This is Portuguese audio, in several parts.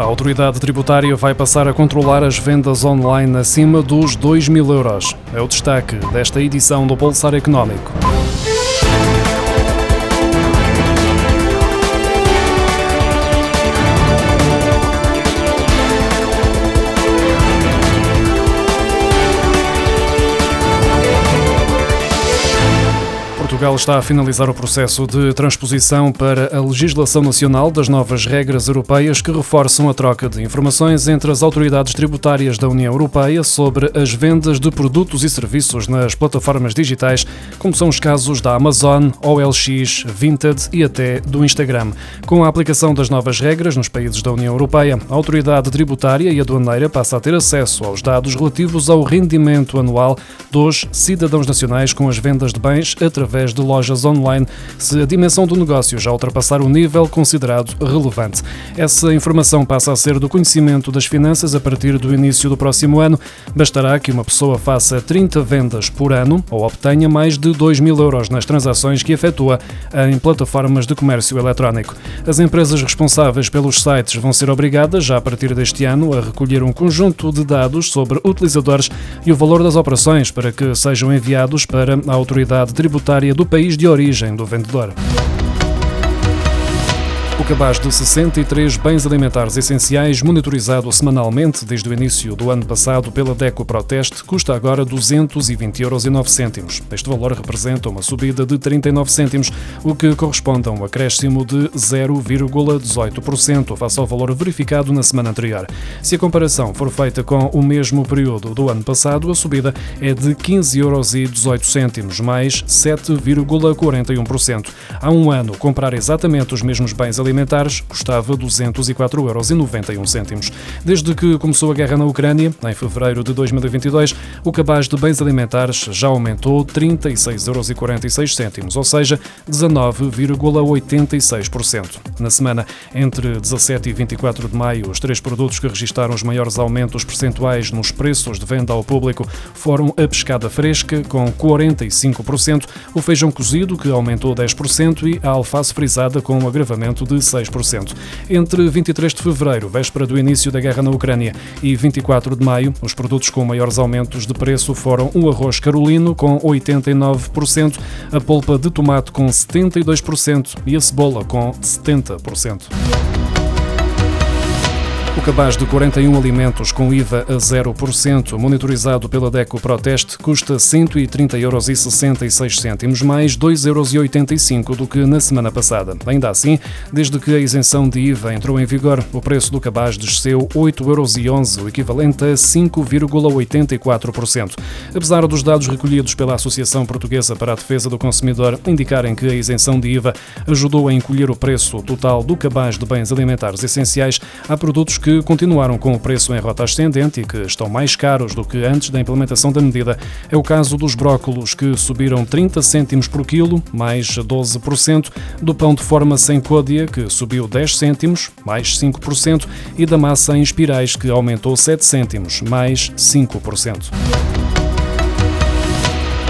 A autoridade tributária vai passar a controlar as vendas online acima dos 2 mil euros. É o destaque desta edição do Pulsar Económico. Portugal está a finalizar o processo de transposição para a legislação nacional das novas regras europeias que reforçam a troca de informações entre as autoridades tributárias da União Europeia sobre as vendas de produtos e serviços nas plataformas digitais, como são os casos da Amazon, OLX, Vinted e até do Instagram. Com a aplicação das novas regras nos países da União Europeia, a autoridade tributária e aduaneira passa a ter acesso aos dados relativos ao rendimento anual dos cidadãos nacionais com as vendas de bens através de lojas online se a dimensão do negócio já ultrapassar o nível considerado relevante. Essa informação passa a ser do conhecimento das finanças a partir do início do próximo ano. Bastará que uma pessoa faça 30 vendas por ano ou obtenha mais de 2 mil euros nas transações que efetua em plataformas de comércio eletrónico. As empresas responsáveis pelos sites vão ser obrigadas, já a partir deste ano, a recolher um conjunto de dados sobre utilizadores e o valor das operações para que sejam enviados para a autoridade tributária do país de origem do vendedor. O cabaz de 63 bens alimentares essenciais, monitorizado semanalmente desde o início do ano passado pela DECO Proteste, custa agora 220 euros e 9 cêntimos. Este valor representa uma subida de 39 cêntimos, o que corresponde a um acréscimo de 0,18% face ao valor verificado na semana anterior. Se a comparação for feita com o mesmo período do ano passado, a subida é de 15 euros e 18 cêntimos, mais 7,41%. Há um ano, comprar exatamente os mesmos bens alimentares alimentares custava 204,91 euros. Desde que começou a guerra na Ucrânia, em fevereiro de 2022, o cabaz de bens alimentares já aumentou 36,46 euros, ou seja, 19,86%. Na semana entre 17 e 24 de maio, os três produtos que registaram os maiores aumentos percentuais nos preços de venda ao público foram a pescada fresca, com 45%, o feijão cozido, que aumentou 10%, e a alface frisada, com um agravamento de 6%. Entre 23 de fevereiro, véspera do início da guerra na Ucrânia, e 24 de maio, os produtos com maiores aumentos de preço foram o arroz carolino, com 89%, a polpa de tomate, com 72% e a cebola, com 70%. O cabaz de 41 alimentos com IVA a 0%, monitorizado pela DECO Proteste, custa 130,66 euros, mais 2,85 euros do que na semana passada. Ainda assim, desde que a isenção de IVA entrou em vigor, o preço do cabaz desceu 8,11 euros, o equivalente a 5,84%. Apesar dos dados recolhidos pela Associação Portuguesa para a Defesa do Consumidor indicarem que a isenção de IVA ajudou a encolher o preço total do cabaz de bens alimentares essenciais, há produtos que continuaram com o preço em rota ascendente e que estão mais caros do que antes da implementação da medida. É o caso dos brócolos, que subiram 30 cêntimos por quilo, mais 12%, do pão de forma sem côdea, que subiu 10 cêntimos, mais 5%, e da massa em espirais, que aumentou 7 cêntimos, mais 5%.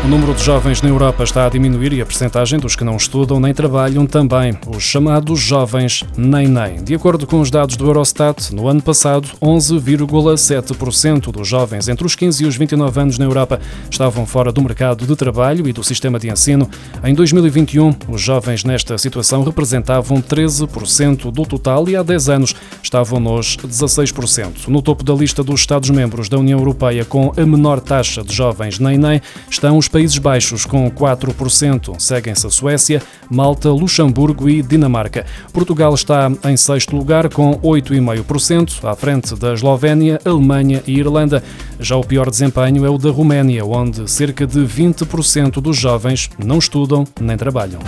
O número de jovens na Europa está a diminuir e a percentagem dos que não estudam nem trabalham também, os chamados jovens nem-nem. De acordo com os dados do Eurostat, no ano passado, 11,7% dos jovens entre os 15 e os 29 anos na Europa estavam fora do mercado de trabalho e do sistema de ensino. Em 2021, os jovens nesta situação representavam 13% do total e há 10 anos estavam nos 16%. No topo da lista dos Estados-membros da União Europeia com a menor taxa de jovens nem-nem estão os Países Baixos, com 4%. Seguem-se a Suécia, Malta, Luxemburgo e Dinamarca. Portugal está em sexto lugar, com 8,5%, à frente da Eslovénia, Alemanha e Irlanda. Já o pior desempenho é o da Roménia, onde cerca de 20% dos jovens não estudam nem trabalham.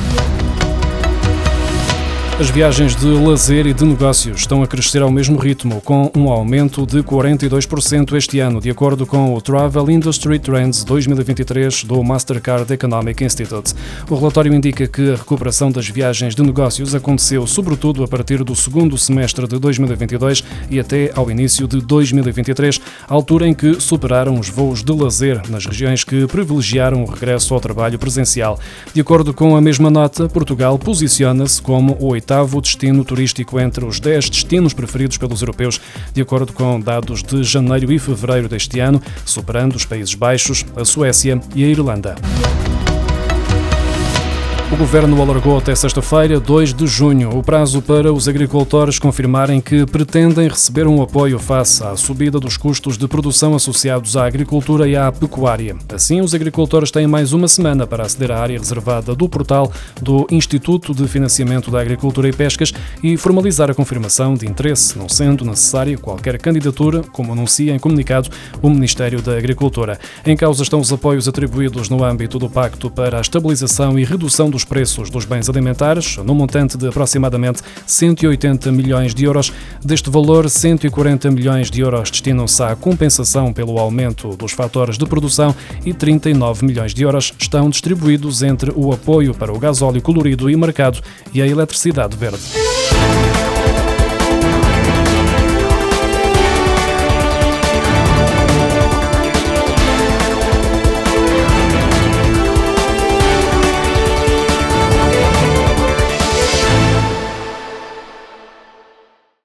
As viagens de lazer e de negócios estão a crescer ao mesmo ritmo, com um aumento de 42% este ano, de acordo com o Travel Industry Trends 2023 do Mastercard Economic Institute. O relatório indica que a recuperação das viagens de negócios aconteceu sobretudo a partir do segundo semestre de 2022 e até ao início de 2023, altura em que superaram os voos de lazer nas regiões que privilegiaram o regresso ao trabalho presencial. De acordo com a mesma nota, Portugal posiciona-se como o oitavo oitavo destino turístico entre os 10 destinos preferidos pelos europeus, de acordo com dados de janeiro e fevereiro deste ano, superando os Países Baixos, a Suécia e a Irlanda. O Governo alargou até sexta-feira, 2 de junho, o prazo para os agricultores confirmarem que pretendem receber um apoio face à subida dos custos de produção associados à agricultura e à pecuária. Assim, os agricultores têm mais uma semana para aceder à área reservada do portal do Instituto de Financiamento da Agricultura e Pescas e formalizar a confirmação de interesse, não sendo necessária qualquer candidatura, como anuncia em comunicado o Ministério da Agricultura. Em causa estão os apoios atribuídos no âmbito do Pacto para a Estabilização e Redução dos os preços dos bens alimentares, no montante de aproximadamente 180 milhões de euros. Deste valor, 140 milhões de euros destinam-se à compensação pelo aumento dos fatores de produção e 39 milhões de euros estão distribuídos entre o apoio para o gasóleo colorido e marcado e a eletricidade verde.